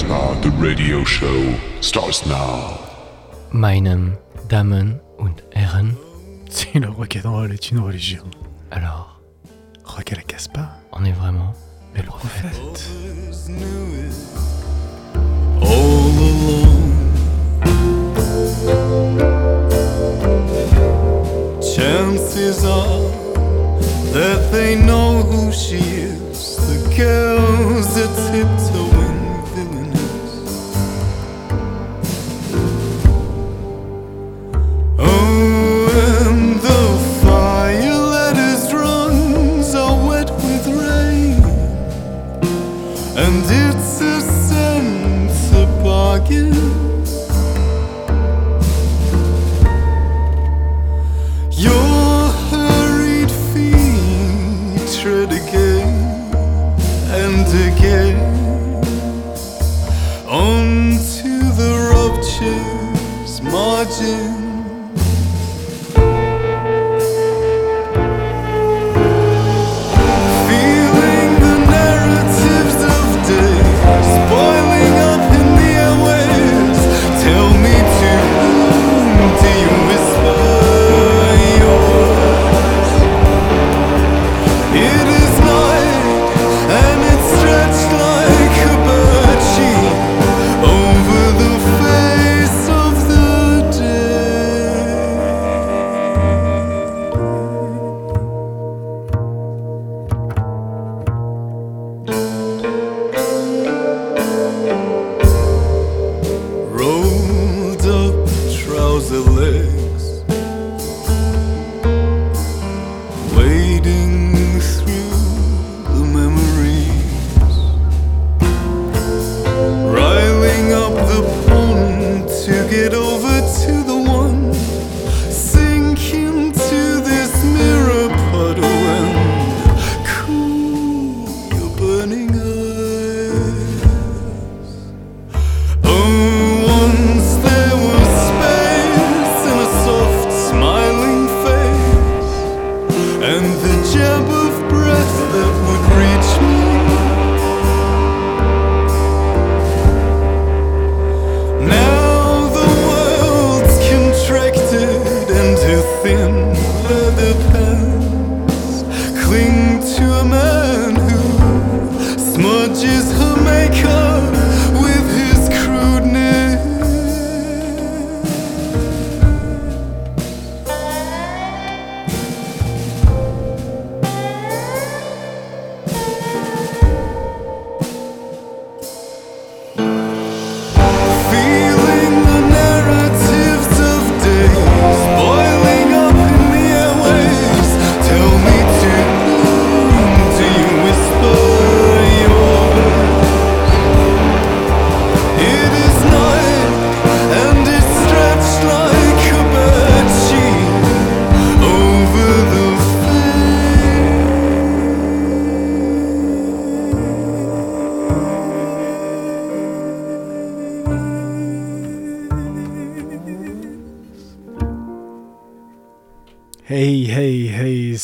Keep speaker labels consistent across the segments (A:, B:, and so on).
A: Casbah, the radio show, starts now.
B: Meinen Damen und Herren.
C: Si le rock'n'roll est une religion,
B: Alors,
C: rock à la Casbah,
B: on est vraiment
C: le prophète.
D: all alone. Chances are that they know who she is. The girls are tiptoeing you.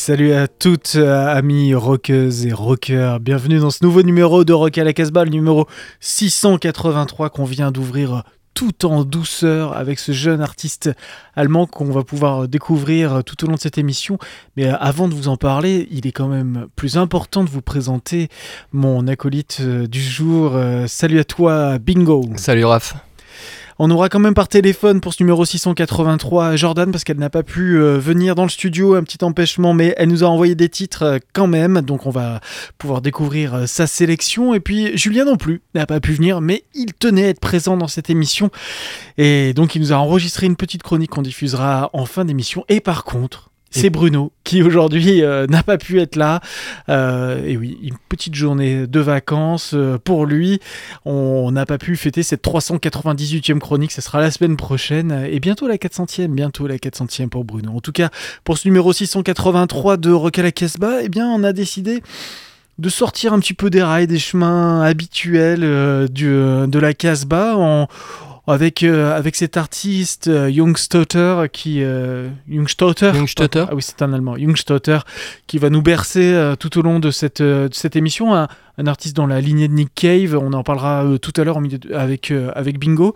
C: Salut à toutes, euh, amis rockeuses et rockeurs. Bienvenue dans ce nouveau numéro de Rock à la Casbah, le numéro 683 qu'on vient d'ouvrir tout en douceur avec ce jeune artiste allemand qu'on va pouvoir découvrir tout au long de cette émission. Mais euh, avant de vous en parler, il est quand même plus important de vous présenter mon acolyte euh, du jour. Salut à toi, Bingo.
B: salut Raph.
C: On aura quand même par téléphone pour ce numéro 683 Jordan parce qu'elle n'a pas pu euh, venir dans le studio, un petit empêchement, mais elle nous a envoyé des titres euh, quand même, donc on va pouvoir découvrir euh, sa sélection. Et puis Julien non plus n'a pas pu venir, mais il tenait à être présent dans cette émission. Et donc il nous a enregistré une petite chronique qu'on diffusera en fin d'émission. Et par contre, c'est Bruno qui aujourd'hui euh, n'a pas pu être là. Euh, et oui, une petite journée de vacances euh, pour lui. On n'a pas pu fêter cette 398e chronique. Ce sera la semaine prochaine. Et bientôt la 400e. Bientôt la 400e pour Bruno. En tout cas, pour ce numéro 683 de Rock à la Casbah, eh bien, on a décidé de sortir un petit peu des rails, des chemins habituels du, de la Casbah en, avec, euh, avec cet artiste euh, Jungstotter qui. Euh, Jungstotter
B: Jungstotter
C: Ah oui, c'est un allemand. Jungstotter qui va nous bercer euh, tout au long de cette, euh, de cette émission. Un, un artiste dans la lignée de Nick Cave. On en parlera tout à l'heure avec, avec Bingo.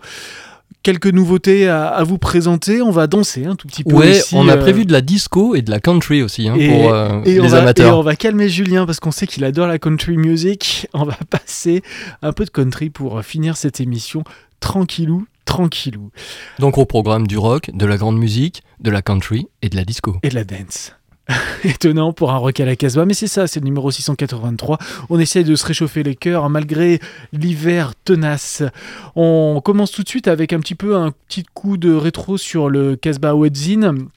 C: Quelques nouveautés à, à vous présenter. On va danser un tout petit peu.
B: Ouais,
C: aussi,
B: on a
C: euh,
B: prévu de la disco et de la country aussi hein,
C: et-
B: pour euh,
C: Et
B: les
C: va, et
B: amateurs.
C: on va calmer Julien parce qu'on sait qu'il adore la country music. On va passer un peu de country pour finir cette émission tranquillou, tranquillou.
B: Donc au programme du rock, de la grande musique, de la country et de la disco.
C: Et de la dance. Étonnant pour un rock à la Casbah, mais c'est ça, c'est le numéro 683. On essaye de se réchauffer les cœurs malgré l'hiver tenace. On commence tout de suite avec un petit peu un petit coup de rétro sur le Casbah Wedzine.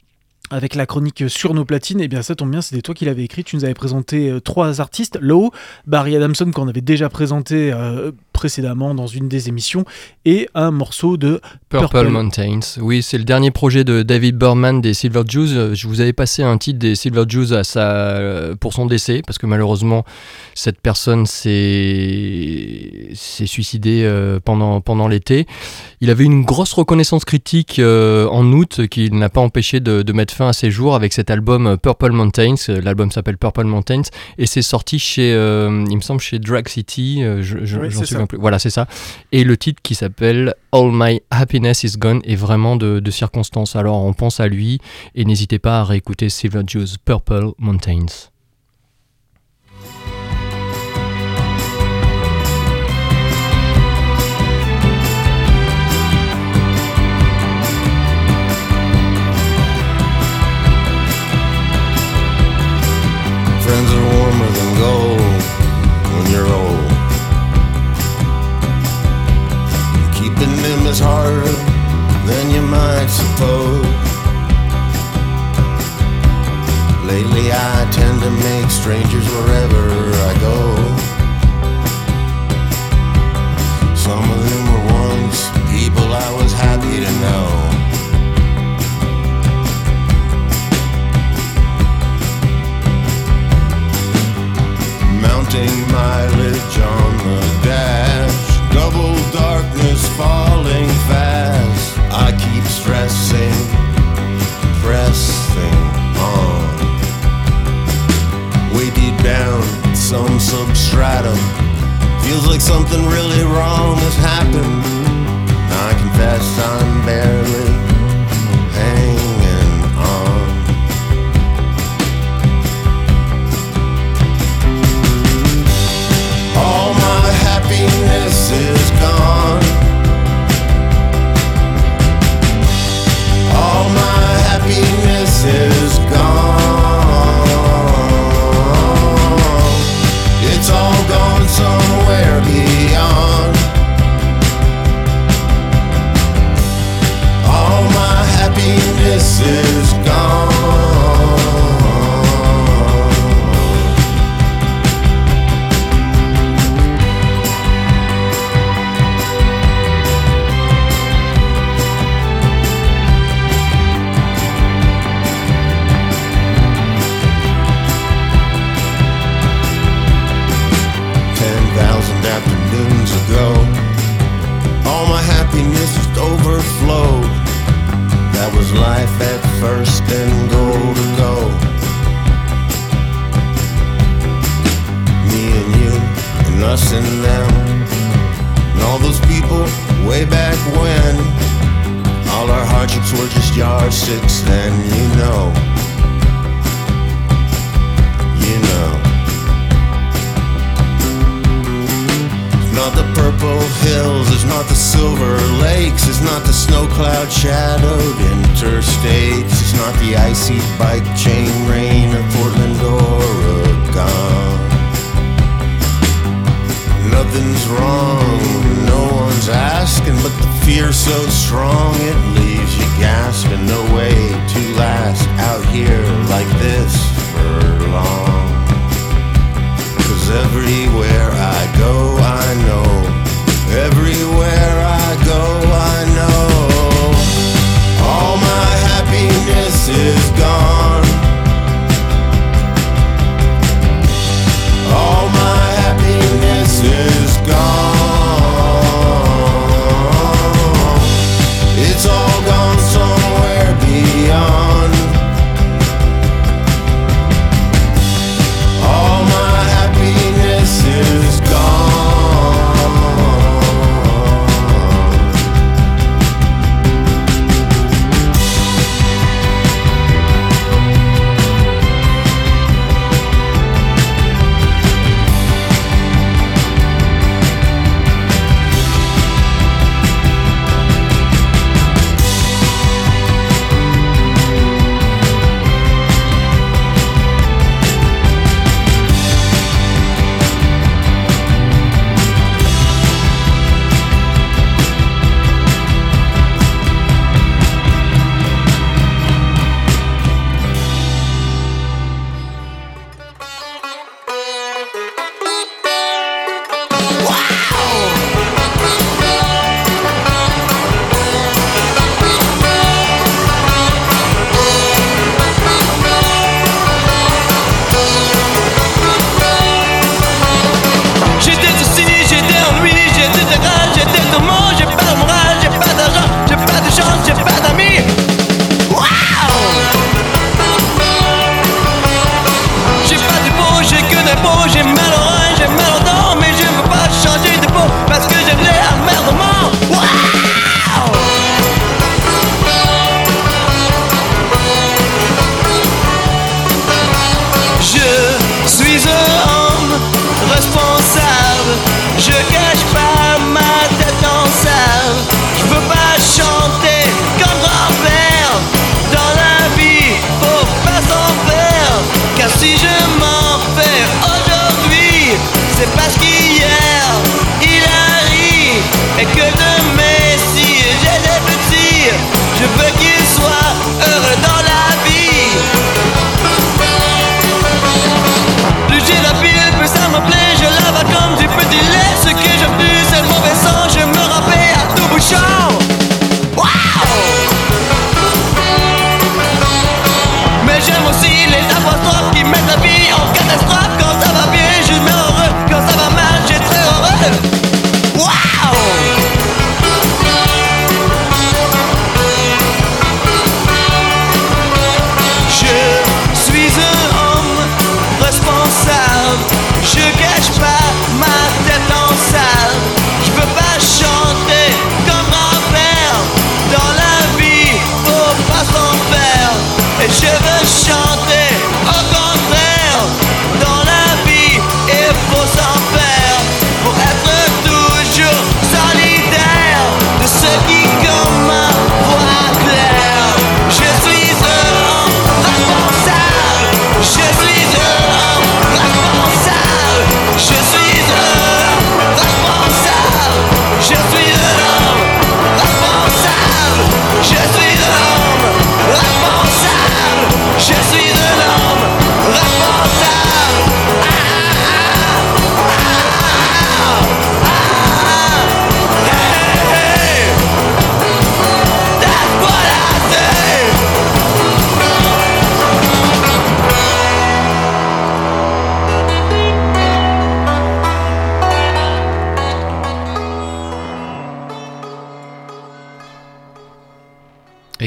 C: Avec la chronique sur nos platines, et bien ça tombe bien, c'était toi qui l'avais écrit. Tu nous avais présenté euh, trois artistes Low, Barry Adamson qu'on avait déjà présenté euh, précédemment dans une des émissions, et un morceau de
B: Purple,
C: Purple.
B: Mountains. Oui, c'est le dernier projet de David Berman des Silver Jews. Euh, Je vous avais passé un titre des Silver Jews à sa, euh, pour son décès, parce que malheureusement, cette personne s'est suicidée euh, pendant, pendant l'été. Il avait une grosse reconnaissance critique en août qui n'a pas empêché de, de mettre fin à ses jours avec cet album Purple Mountains. L'album s'appelle Purple Mountains et c'est sorti chez, euh, il me semble, chez Drag City. euh, je, je,
C: Oui,
B: j'en Voilà, c'est ça. Et le titre qui s'appelle All My Happiness Is Gone est vraiment de, circonstance. Alors on pense à lui et n'hésitez pas à réécouter Silver Jews Purple Mountains.
E: Friends are warmer than gold when you're. Harder than you might suppose. Lately, I tend to make strangers wherever I go. Way back when. All our hardships were just yardsticks then, you know. You know. It's not the purple hills, it's not the silver lakes, it's not the snow cloud shadowed interstates, it's not the icy bike chain rain of Portland, Oregon. Nothing's wrong, no one's asking, but the fear's so strong it leaves you gasping. No way to last out here like this for long. Cause everywhere I go, I know. Everywhere I go, I know. All my happiness is gone. All my happiness it's
F: all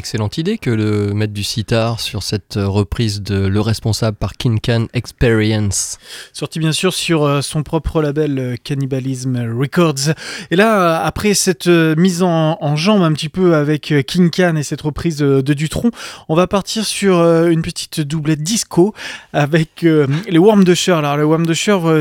B: Excellente idée que le mettre du sitar sur cette euh, reprise de Le Responsable par Kincan Experience.
C: Sorti bien sûr sur euh, son propre label euh, Cannibalism Records. Et là, après cette mise en, jambe un petit peu avec King Can et cette reprise de Dutron, on va partir sur une petite doublette disco avec les Worm de Shore. Alors, les Worm de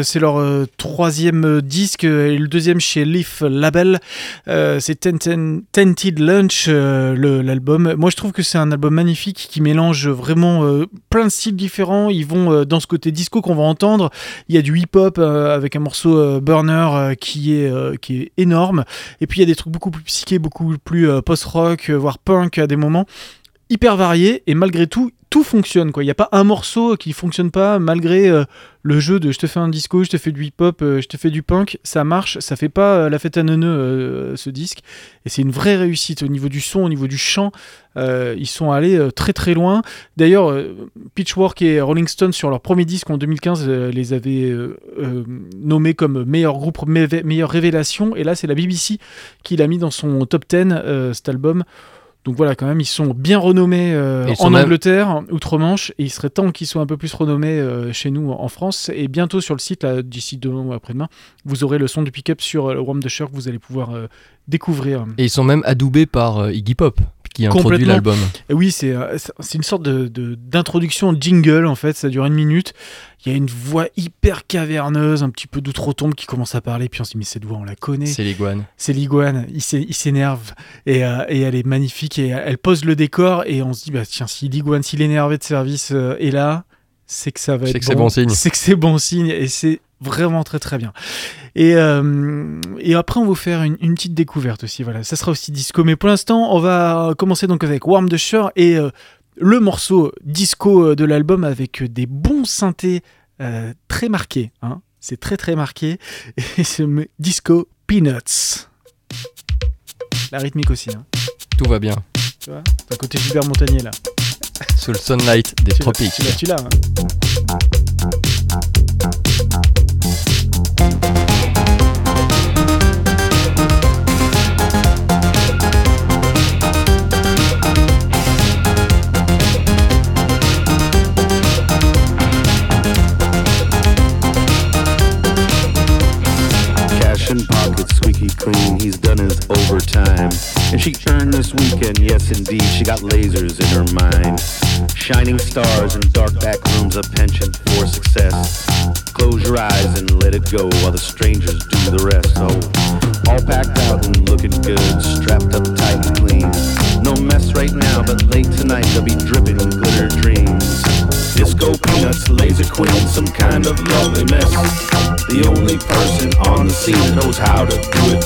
C: c'est leur troisième disque et le deuxième chez Leaf Label. C'est Tented Lunch, l'album. Moi, je trouve que c'est un album magnifique qui mélange vraiment euh, plein de styles différents. Ils vont euh, dans ce côté disco qu'on va entendre. Il y a du hip-hop euh, avec un morceau Burner qui, est, qui est énorme. Et puis il y a des trucs beaucoup plus psychés, beaucoup plus post-rock, voire punk à des moments. Hyper variés et malgré tout, tout fonctionne. quoi. Il n'y a pas un morceau qui fonctionne pas malgré euh, le jeu de je te fais un disco, je te fais du hip-hop, euh, je te fais du punk. Ça marche, ça fait pas euh, la fête à neuneux ce disque. Et c'est une vraie réussite au niveau du son, au niveau du chant. Ils sont allés très très loin. D'ailleurs, Pitchfork et Rolling Stone sur leur premier disque en 2015 euh, les avaient nommés comme meilleur groupe, me- meilleure révélation. Et là, c'est la BBC qui l'a mis dans son top 10 euh, cet album. Donc voilà, quand même, ils sont bien renommés euh, en
B: même-
C: Angleterre, outre-Manche, et il serait temps qu'ils soient un peu plus renommés euh, chez nous en France. Et bientôt sur le site, d'ici demain ou après-demain, vous aurez le son du pick-up sur euh, Warm the Shore que vous allez pouvoir découvrir.
B: Et ils sont même adoubés par Iggy Pop, qui introduit l'album.
C: Oui, c'est euh, c'est- c'est une sorte de- de- d'introduction jingle en fait, ça dure une minute. Il y a une voix hyper caverneuse, un petit peu d'outre-tombe qui commence à parler, puis on se dit mais cette voix on la connaît.
B: C'est l'iguane.
C: C'est l'iguane, il s'é- il s'énerve et, euh, et elle est magnifique et elle pose le décor et on se dit bah tiens si l'iguane, s'il est énervé de service euh, est là, c'est que ça va
B: C'est
C: être
B: que c'est bon signe.
C: C'est que c'est bon signe et c'est vraiment très très bien. Et, euh, et après on va vous faire une, une petite découverte aussi, voilà, ça sera aussi disco. Mais pour l'instant on va commencer donc avec Warm the Shore et euh, le morceau disco euh, de l'album avec des bons synthés euh, très marqués. Hein. C'est très très marqué. Et c'est le Disco Peanuts. La rythmique aussi. Hein.
B: Tout va bien.
C: Tu vois côté Gilbert Montagnier là.
B: Sous le sunlight des
C: Tu
B: tropiques.
C: tu l'as,
G: stars and dark back rooms, a penchant for success. Close your eyes and let it go while the strangers do the rest. Oh, all packed out and looking good, strapped up tight and clean. No mess right now, but late tonight they'll be dripping with glitter dreams. Disco peanuts, laser queen, some kind of lovely mess. The only person on the scene that knows how to do it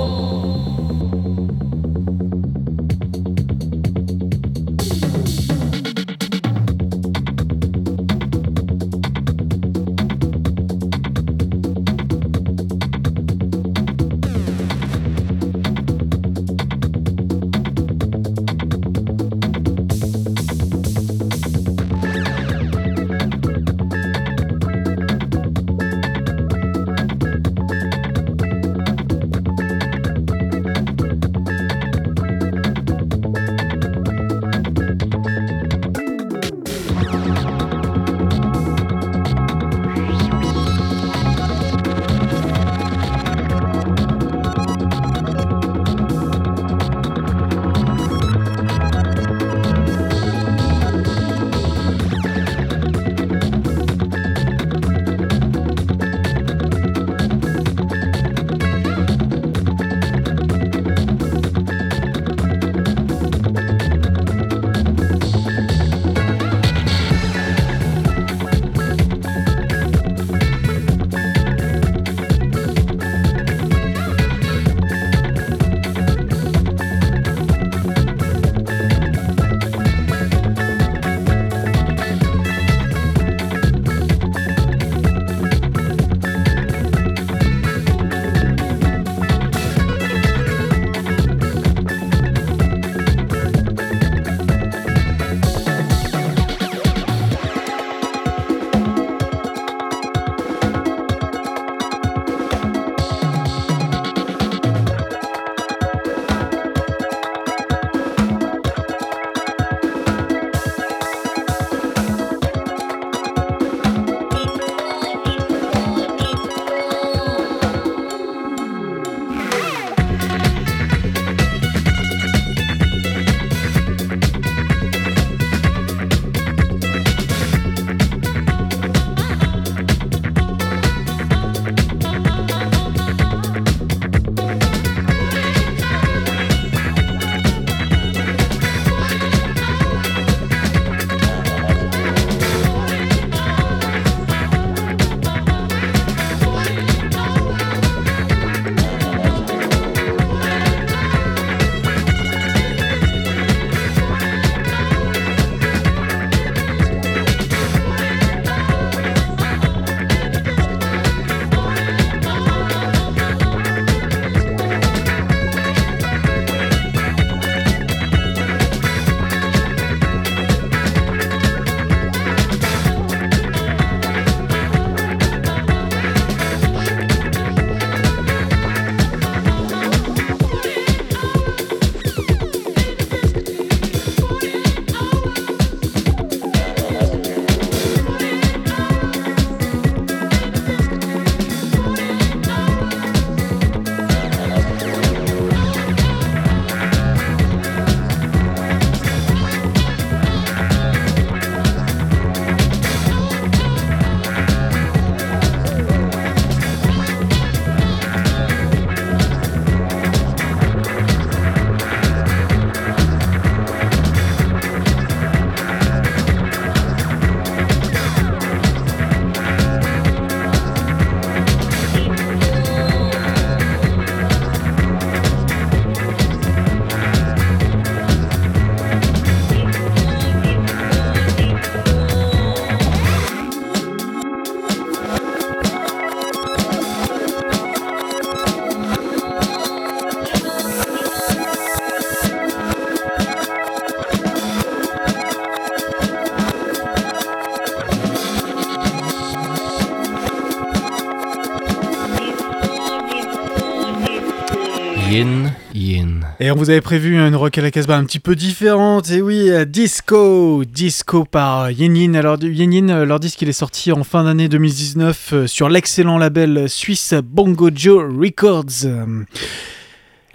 G: On
C: vous avait prévu une rock à la Casbah un petit peu différente. Et oui, euh, Disco, Disco par Yin Yin. Alors Yin Yin, euh, leur disque il est sorti en fin d'année 2019 euh, sur l'excellent label suisse Bongo Joe Records. Euh,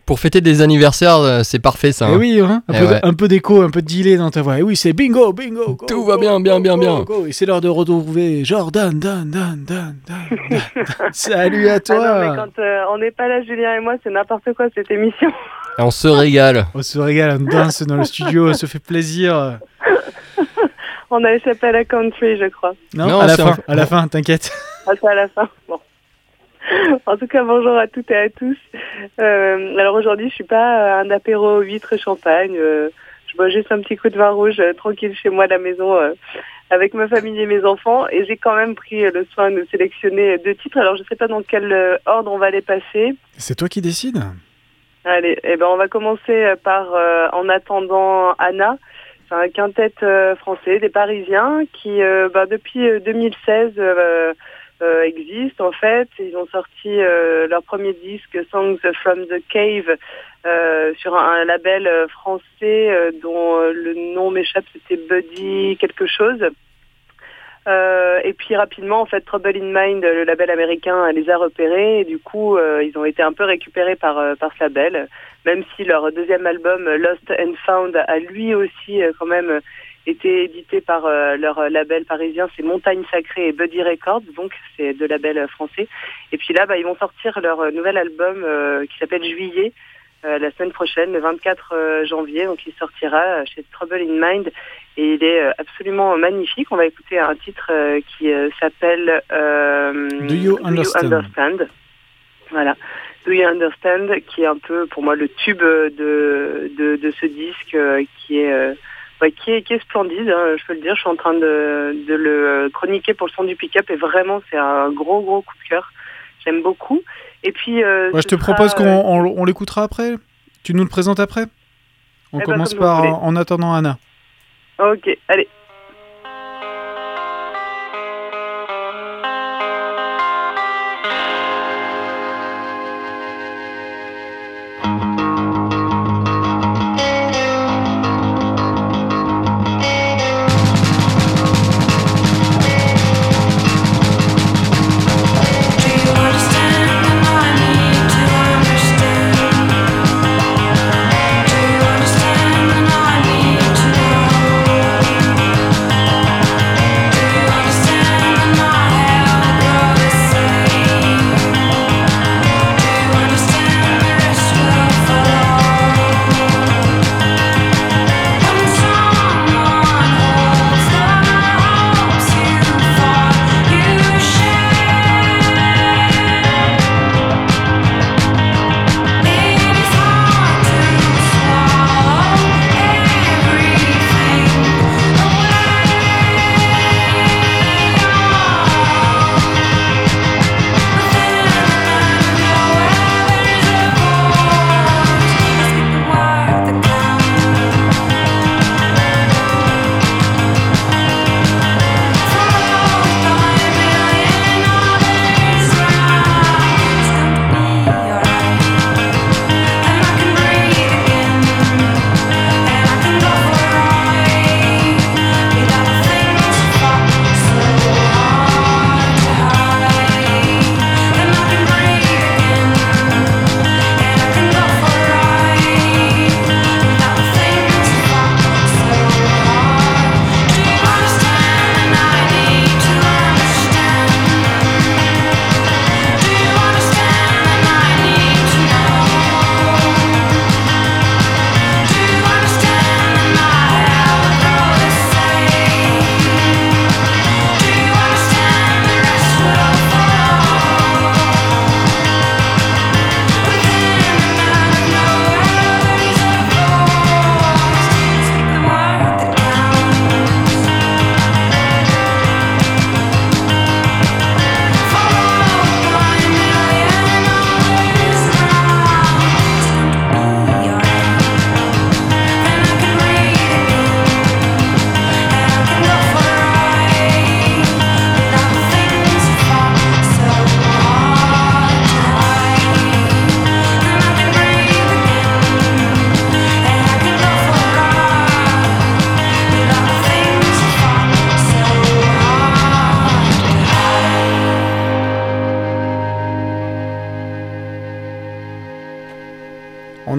B: Pour fêter des anniversaires, euh, c'est parfait ça.
C: Et
B: hein.
C: oui, hein, un,
B: Eh
C: peu,
B: ouais.
C: un peu d'écho, un peu de delay dans ta voix. Et oui, c'est bingo, bingo. go,
B: Tout va bien, bien,
C: go,
B: bien, bien.
C: go. Et c'est l'heure de retrouver Jordan, Dan, Dan, Dan, Dan. Salut à
H: Ah
C: toi.
H: non, mais quand euh, on n'est pas là, Julien et moi, c'est n'importe quoi cette émission.
B: Et on se régale.
C: On se régale, on danse dans le studio, on se fait plaisir.
H: On a échappé à la country, je crois.
C: Non,
B: Non,
C: à la fin,
B: un-
C: à la fin, t'inquiète.
H: Ah, c'est à la fin. Bon. En tout cas, bonjour à toutes et à tous. Euh, alors aujourd'hui, je suis pas euh, un apéro huître champagne. euh, je bois juste un petit coup de vin rouge euh, tranquille chez moi à la maison avec ma famille et mes enfants. Et j'ai quand même pris le soin de sélectionner deux titres. Alors je sais pas dans quel ordre on va les passer.
C: C'est toi qui décides?
H: Allez, eh ben on va commencer euh, par euh, En attendant Anna. C'est un quintet euh, français, des Parisiens, qui bah, depuis euh, 2016 euh, euh, existent en fait. Ils ont sorti leur premier disque Songs from the Cave sur un, label français dont le nom m'échappe, c'était Buddy quelque chose. Euh, et puis rapidement, en fait, Trouble in Mind, le label américain, les a repérés et du coup, euh, ils ont été un peu récupérés par euh, par ce label. Même si leur deuxième album, Lost and Found, a lui aussi euh, quand même été édité par euh, leur label parisien, c'est Montagne Sacrée et Buddy Records, donc c'est deux labels français. Et puis là, bah, ils vont sortir leur nouvel album euh, qui s'appelle Juillet. Euh, la semaine prochaine, le 24 euh, janvier, donc il sortira euh, chez Trouble in Mind et il est absolument magnifique. On va écouter un titre qui s'appelle
C: Do You Understand?
H: Understand? Voilà. Do You Understand, qui est un peu pour moi le tube de, de, de ce disque qui est, ouais, qui est qui est splendide, hein, je peux le dire. Je suis en train de, de le chroniquer pour le son du pick-up et vraiment c'est un gros gros coup de cœur. J'aime beaucoup. Et puis euh,
C: Ouais, je te
H: sera,
C: propose qu'on
H: euh,
C: on- on l'écoutera après. Tu nous le présentes après? On
H: Eh ben,
C: commence par. En attendant Anna.
H: Ok, allez.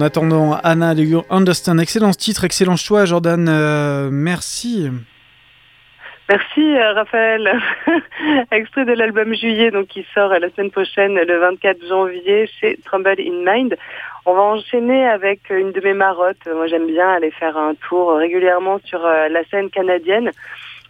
C: Attendant, Anna de Understand, excellent titre, excellent choix, Jordan. euh, merci.
H: Merci euh, Raphaël. Extrait de l'album Juillet, donc qui sort euh, la semaine prochaine, le 24 janvier, chez Trumble in Mind. On va enchaîner avec une de mes marottes. Moi, j'aime bien aller faire un tour régulièrement sur la scène canadienne.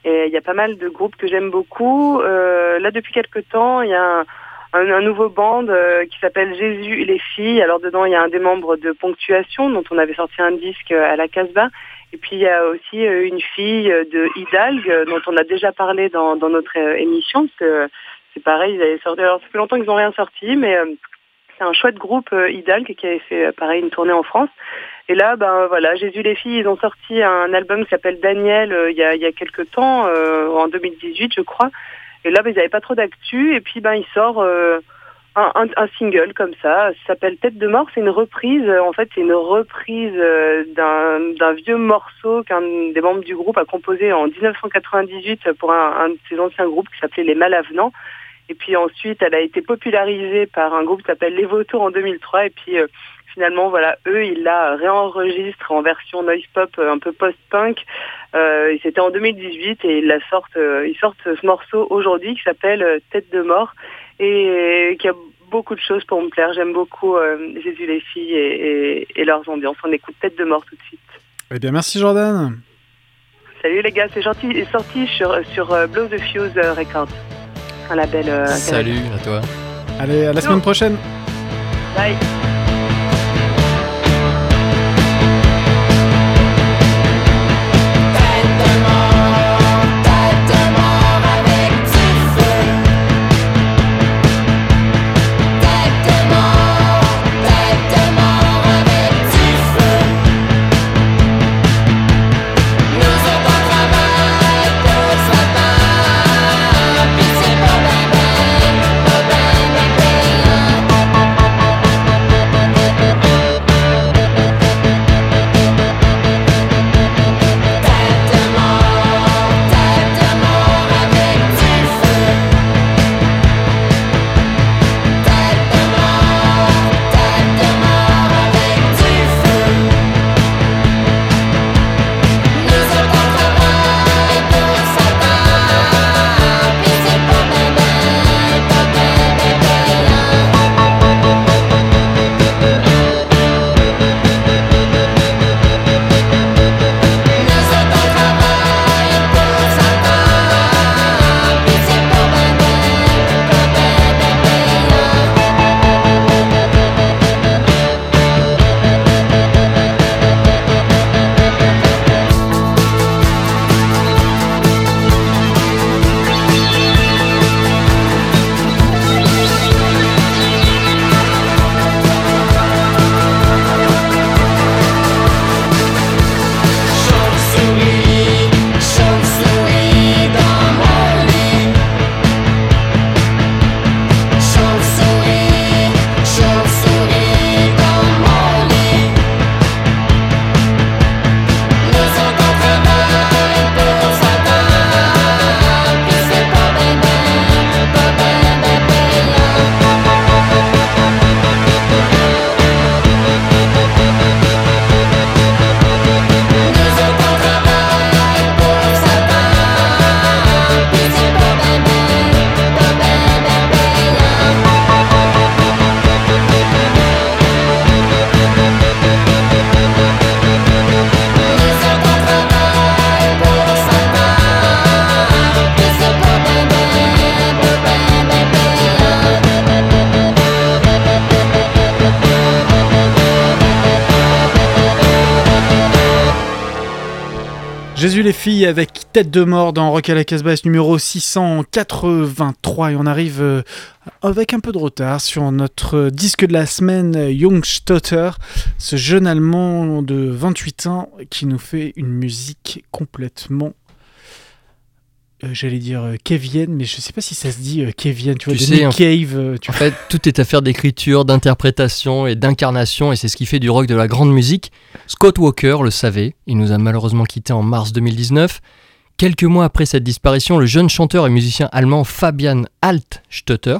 H: Et il y a pas mal de groupes que j'aime beaucoup. Là, depuis quelques temps, il y a un, un, nouveau band euh, qui s'appelle Jésus et les filles. Alors dedans, il y a un des membres de Ponctuation, dont on avait sorti un disque euh, à la Casbah. Et puis il y a aussi euh, une fille de Hidalgue dont on a déjà parlé dans, notre émission, parce que c'est pareil, ils avaient sorti. Alors ça fait longtemps qu'ils n'ont rien sorti, mais c'est un chouette groupe Hidalgue qui avait fait pareil une tournée en France. Et là, ben voilà, Jésus les filles, ils ont sorti un album qui s'appelle Daniel il y a il y a quelques temps, en 2018 je crois. Et là, ben, ils pas trop d'actu. Et puis ben il sort. euh, un, un- un single comme ça, ça s'appelle Tête de mort, c'est une reprise, euh, en fait c'est une reprise euh, d'un d'un vieux morceau qu'un des membres du groupe a composé en 1998 pour un, un de ses anciens groupes qui s'appelait Les Malavenants. Et puis ensuite, elle a été popularisée par un groupe qui s'appelle Les Vautours en 2003. Et puis euh, finalement, voilà, eux, ils la réenregistrent en version noise pop, euh, un peu post-punk. Euh, C'était en 2018 et ils la sortent, euh, ils sortent ce morceau aujourd'hui qui s'appelle Tête de mort et qui a beaucoup de choses pour me plaire. J'aime beaucoup euh, Jésus les filles et, et- et leurs ambiances. On écoute Tête de mort tout de suite.
C: Eh bien, merci, Jordan.
H: Salut les gars, c'est gentil, est sorti sur, sur euh, Blow the Fuse Records, un label. euh,
B: Salut à toi.
C: Allez, à la semaine prochaine.
H: Bye.
C: Tête de mort dans Rock à la Casbah numéro 683 et on arrive euh, avec un peu de retard sur notre disque de la semaine Young Stotter, ce jeune allemand de 28 ans qui nous fait une musique complètement euh, j'allais dire euh, kevienne mais je sais pas si ça se dit euh, kevienne tu vois
B: Tu
C: de
B: sais,
C: Nick
B: en-
C: Cave euh, tu
B: En fait, tout est affaire d'écriture, d'interprétation et d'incarnation, et c'est ce qui fait du rock de la grande musique. Scott Walker le savait, il nous a malheureusement quittés en mars 2019. Quelques mois après cette disparition, le jeune chanteur et musicien allemand Fabian Altstetter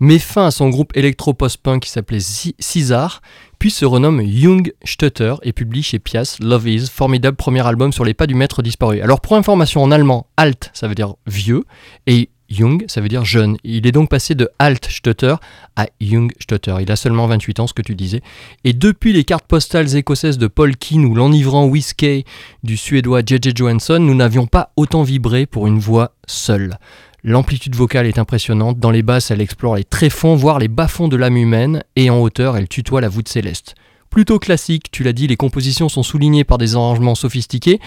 B: met fin à son groupe électro-post-punk qui s'appelait César, puis se renomme Young Stutter et publie chez Pias Love Is, formidable premier album sur les pas du maître disparu. Alors pour information en allemand, alt ça veut dire vieux et Jung, ça veut dire jeune. Il est donc passé de Altstutter à Jungstutter. Il a seulement 28 ans, ce que tu disais. Et depuis les cartes postales écossaises de Paul Keane ou l'enivrant Whiskey du suédois J.J. Johansson, nous n'avions pas autant vibré pour une voix seule. L'amplitude vocale est impressionnante. Dans les basses, elle explore les tréfonds, voire les bas-fonds de l'âme humaine. Et en hauteur, elle tutoie la voûte céleste. Plutôt classique, tu l'as dit, les compositions sont soulignées par des arrangements sophistiqués.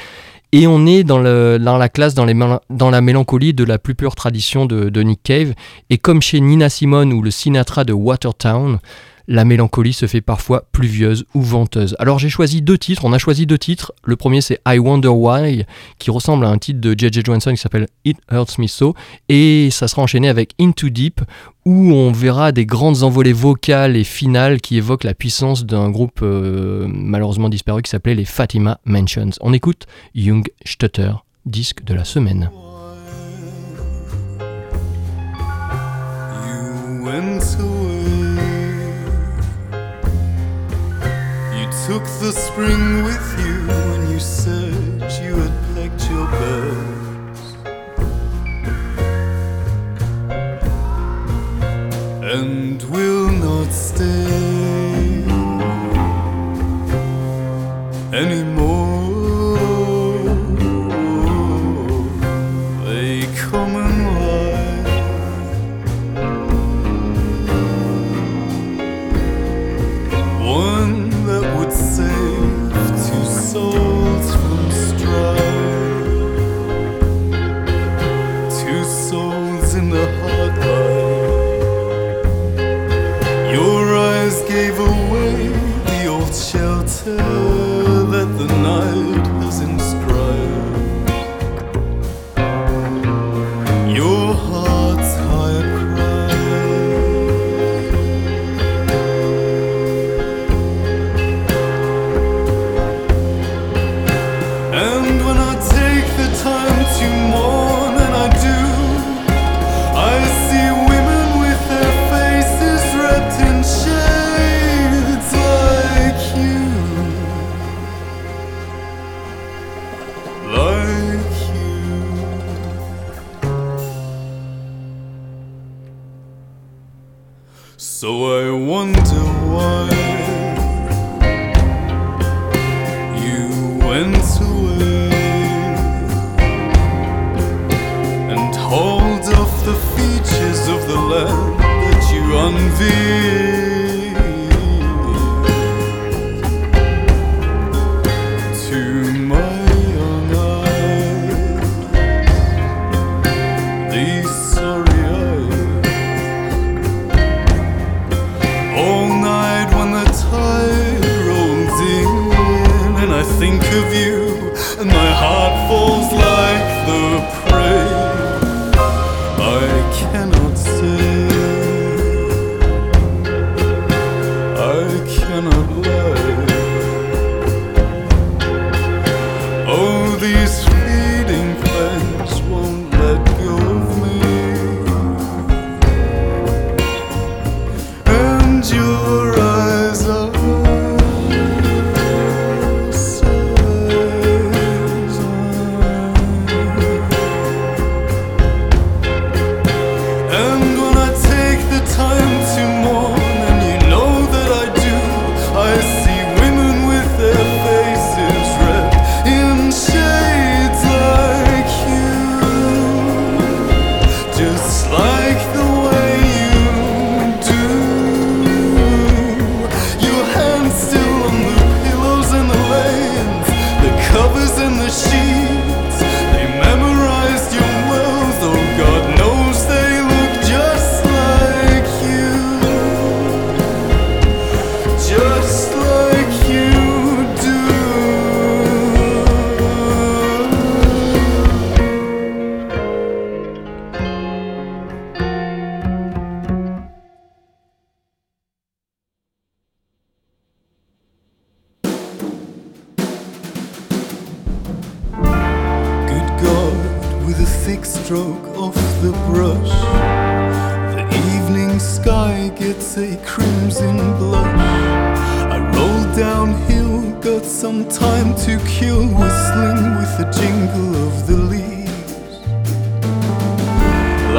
B: Et on est dans, la classe, dans, les dans la mélancolie de la plus pure tradition de, de Nick Cave. Et comme chez Nina Simone ou le Sinatra de Watertown, la mélancolie se fait parfois pluvieuse ou venteuse. Alors j'ai choisi deux titres, on a choisi deux titres. Le premier c'est I Wonder Why, qui ressemble à un titre de J.J. Johansson qui s'appelle It Hurts Me So. Et ça sera enchaîné avec Into Deep, où on verra des grandes envolées vocales et finales qui évoquent la puissance d'un groupe euh, malheureusement disparu qui s'appelait les Fatima Mansions. On écoute Young Stutter, disque de la semaine.
D: Took the spring with you when you said you had packed your bags. And will not stay anymore.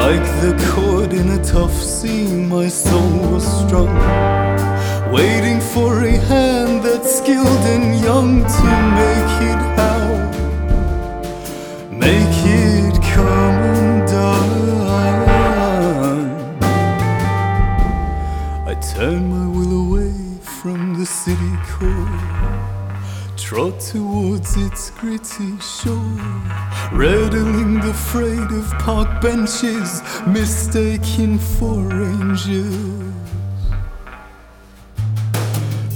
D: Like the chord in a tough scene, my soul was strung, waiting for a hand that's skilled and young to make it out, make it come undone. I turn my will away from the city core, trot towards its gritty shore, rattling the freight of park benches, mistaken for angels.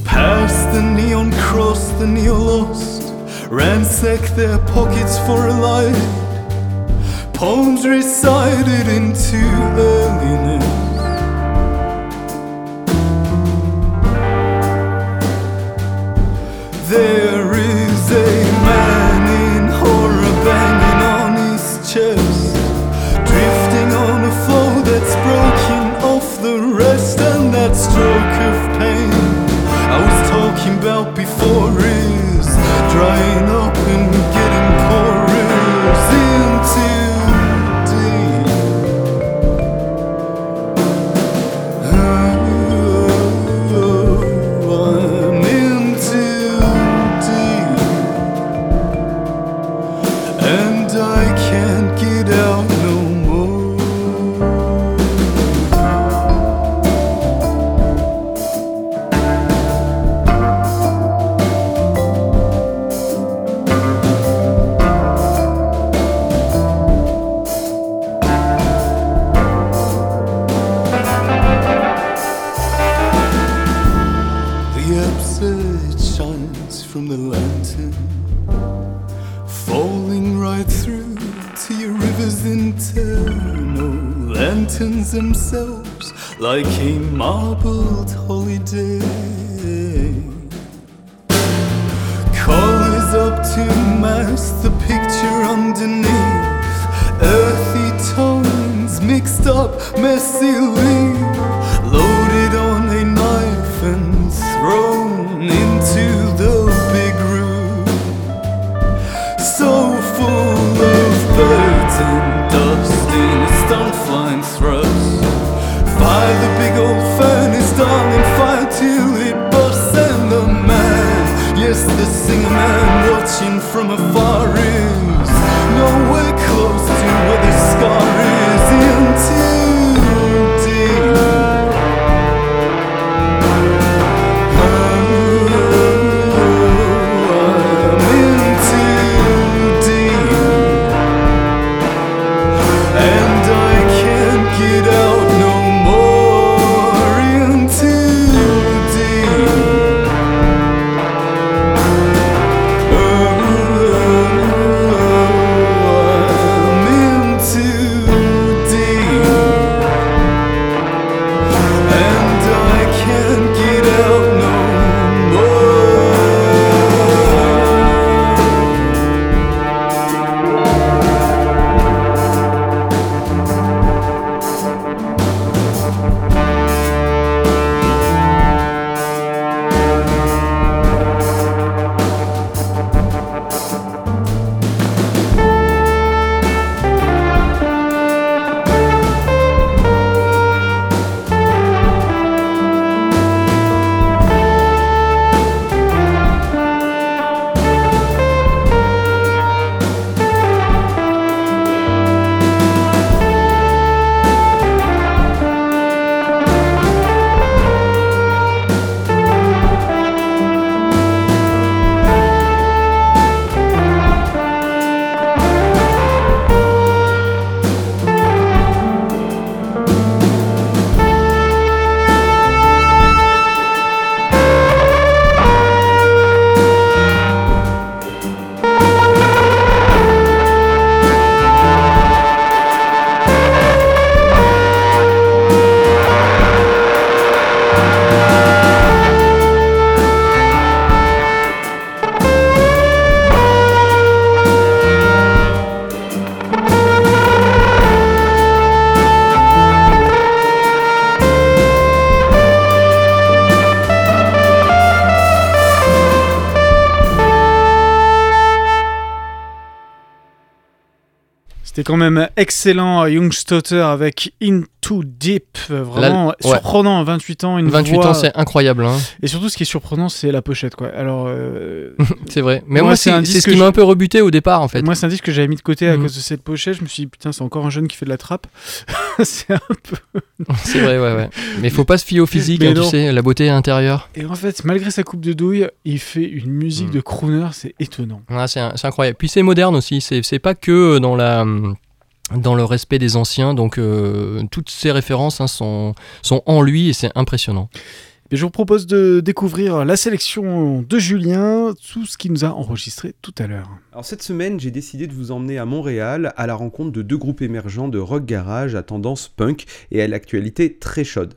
D: Past the neon cross, the neo lost, ransack their pockets for a light. Poems recited into earliness. There man in horror banging on his chest, drifting on a that's broken off the rest, and that stroke of pain I was talking about before is drying themselves like a marbled holiday. Colors up to mask the picture underneath. Earthy tones mixed up messily, yes, the man, watching from afar is nowhere close to where the scar is.
C: C'était quand même excellent, Youngstotter avec Deep, euh, vraiment
B: ouais.
C: surprenant, 28 ans, une
B: 28
C: voix-
B: ans, c'est incroyable. Hein.
C: Et surtout, ce qui est surprenant, c'est la pochette, quoi. Alors, euh,
B: C'est vrai. Mais
C: Moi,
B: moi,
C: c'est
B: ce qui m'a un peu rebuté au départ, en fait.
C: moi, c'est un disque que j'avais mis de côté à
B: Mhm.
C: cause de cette pochette. Je me suis dit, putain, c'est encore un jeune qui fait de la trappe. c'est un peu.
B: C'est vrai, ouais, ouais. Mais faut pas se fier au physique, hein, tu sais, la beauté intérieure.
C: Et en fait, malgré sa coupe de douille, il fait une musique
B: Mhm.
C: de crooner, c'est étonnant.
B: Ah, c'est incroyable. Puis c'est moderne aussi. C'est c'est pas que dans la dans le respect des anciens. Donc euh, toutes ces références hein, sont sont en lui et c'est impressionnant.
C: Je vous propose de découvrir la sélection de Julien, tout ce qu'il nous a enregistré tout à l'heure.
I: Alors cette semaine, j'ai décidé de vous emmener à Montréal à la rencontre de deux groupes émergents de rock garage à tendance punk et à l'actualité très chaude.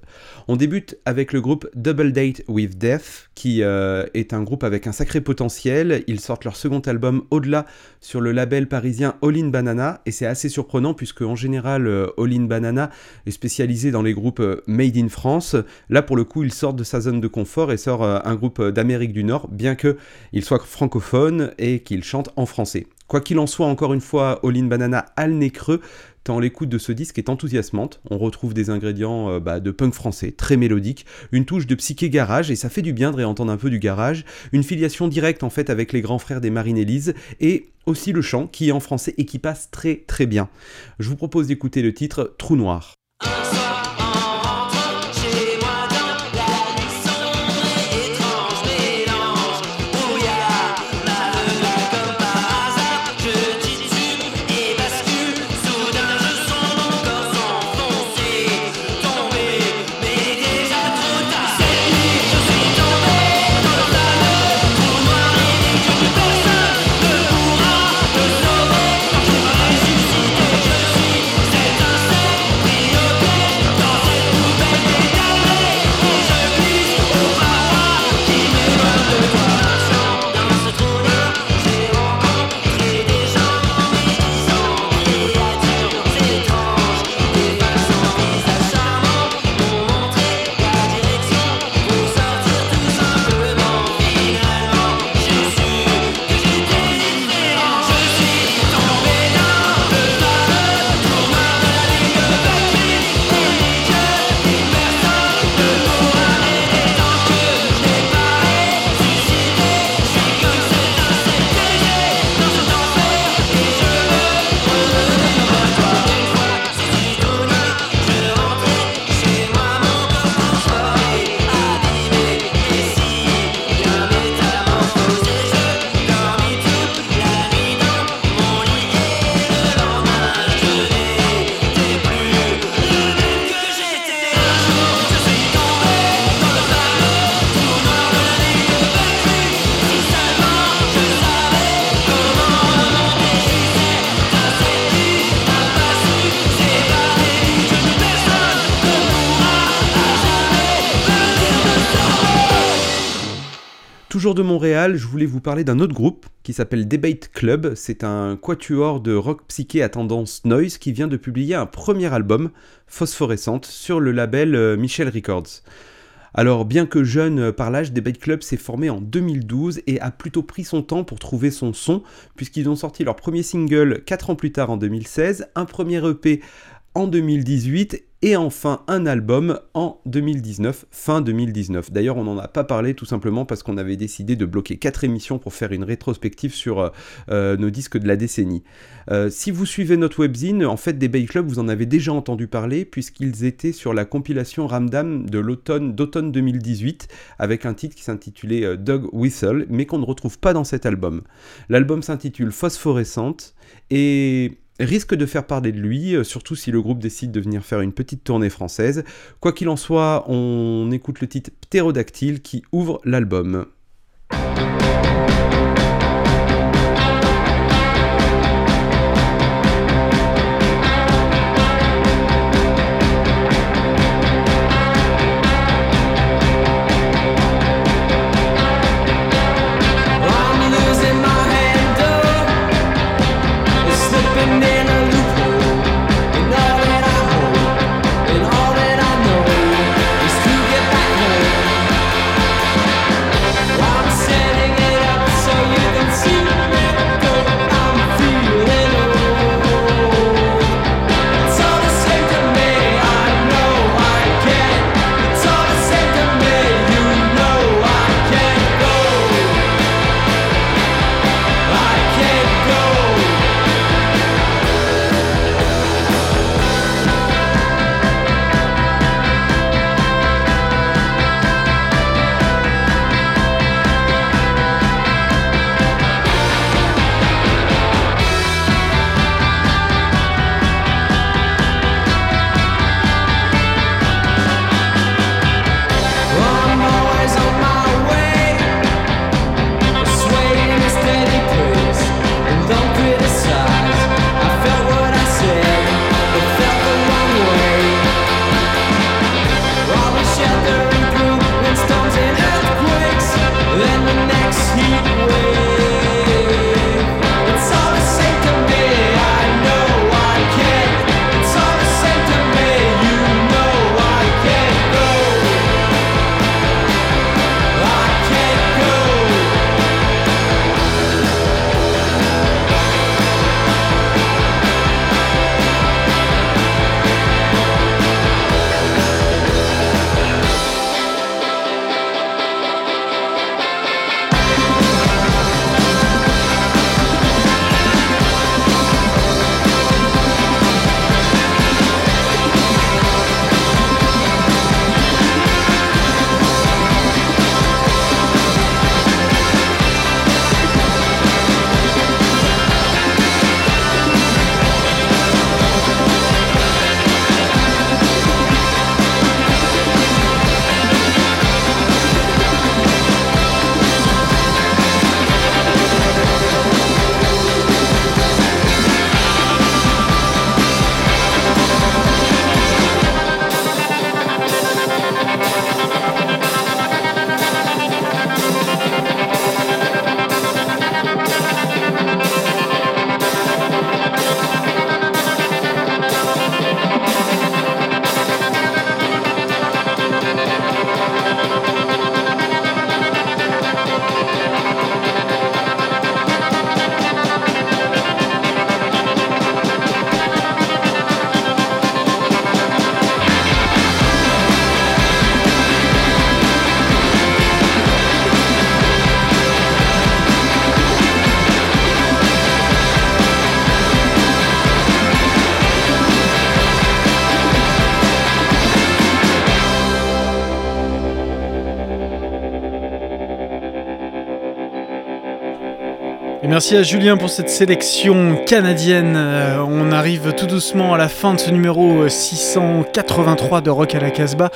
I: On débute avec le groupe Double Date with Death, qui euh, est un groupe avec un sacré potentiel. Ils sortent leur second album Au-delà sur le label parisien All In Banana, et c'est assez surprenant puisque en général euh, All In Banana est spécialisé dans les groupes euh, Made in France. Là pour le coup, ils sortent de sa zone de confort et sort euh, un groupe euh, d'Amérique du Nord, bien que il soit francophone et qu'il chante en français. Quoi qu'il en soit, encore une fois, All In Banana a le nez creux, tant l'écoute de ce disque est enthousiasmante. On retrouve des ingrédients euh, bah, de punk français, très mélodique, une touche de psyché garage, et ça fait du bien de réentendre un peu du garage, une filiation directe en fait avec les grands frères des Marinellis, et aussi le chant qui est en français et qui passe très très bien. Je vous propose d'écouter le titre Trou Noir.
J: Je
I: voulais vous parler d'un autre groupe qui s'appelle Debate Club. C'est un quatuor de rock psyché à tendance noise qui vient de publier un premier album, Phosphorescente, sur le label euh, Michel Records. Alors, bien que jeune euh, par l'âge, Debate Club s'est formé en 2012 et a plutôt pris son temps pour trouver son son, puisqu'ils ont sorti leur premier single 4 ans plus tard en 2016, un premier EP en 2018 et enfin un album en 2019, fin 2019. D'ailleurs, on n'en a pas parlé tout simplement parce qu'on avait décidé de bloquer 4 émissions pour faire une rétrospective sur euh, euh, nos disques de la décennie. Euh, si vous suivez notre webzine, en fait, des Bay Club, vous en avez déjà entendu parler puisqu'ils étaient sur la compilation Ramdam de l'automne d'automne 2018 avec un titre qui s'intitulait Dog Whistle, mais qu'on ne retrouve pas dans cet album. L'album s'intitule Phosphorescente et risque de faire parler de lui, euh, surtout si le groupe décide de venir faire une petite tournée française. Quoi qu'il en soit, on écoute le titre Ptérodactyle qui ouvre l'album.
C: Merci à Julien pour cette sélection canadienne. Euh, on arrive tout doucement à la fin de ce numéro 683 de Rock à la Casbah.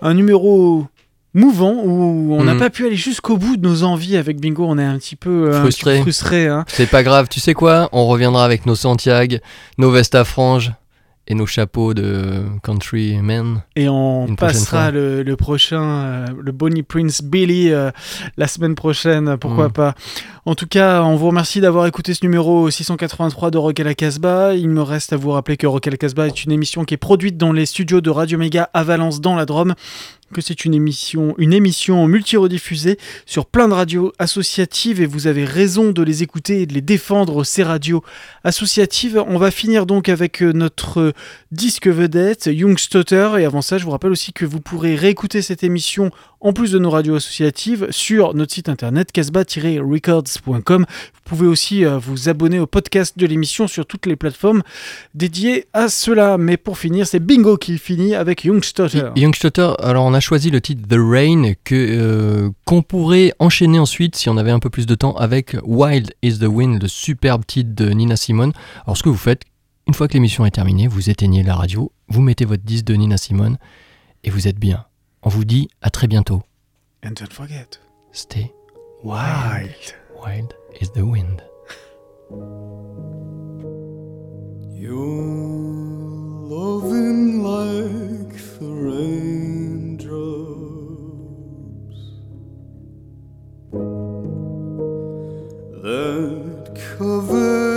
C: Un numéro mouvant où on n'a
B: Mhm.
C: pas pu aller jusqu'au bout de nos envies avec Bingo. On est un petit peu euh,
B: frustré,
C: hein.
B: C'est pas grave, tu sais quoi? On reviendra avec nos Santiago, nos vestes à franges et nos chapeaux de countrymen.
C: Et on passera le prochain, euh, le Bonnie Prince Billy, euh, la semaine prochaine, pourquoi
B: Mm.
C: pas. En tout cas, on vous remercie d'avoir écouté ce numéro 683 de Rock à la Casbah. Il me reste à vous rappeler que Rock à la Casbah est une émission qui est produite dans les studios de Radio Méga à Valence dans la Drôme que c'est une émission, une émission multi-rediffusée sur plein de radios associatives et vous avez raison de les écouter et de les défendre, ces radios associatives. On va finir donc avec euh, notre euh, disque vedette, Youngstutter. Et avant ça, je vous rappelle aussi que vous pourrez réécouter cette émission en plus de nos radios associatives sur notre site internet casbah-records.com. Vous pouvez aussi euh, vous abonner au podcast de l'émission sur toutes les plateformes dédiées à cela. Mais pour finir, c'est Bingo qui finit avec Youngstutter.
B: Youngstutter, alors on a choisi le titre The Rain euh, qu'on pourrait enchaîner ensuite si on avait un peu plus de temps avec Wild is the Wind, le superbe titre de Nina Simone. Alors ce que vous faites, une fois que l'émission est terminée, vous éteignez la radio, vous mettez votre disque de Nina Simone et vous êtes bien. On vous dit à très bientôt.
C: And don't forget,
B: Stay
C: wild.
B: wild is the wind.
D: You're loving like the raindrops that cover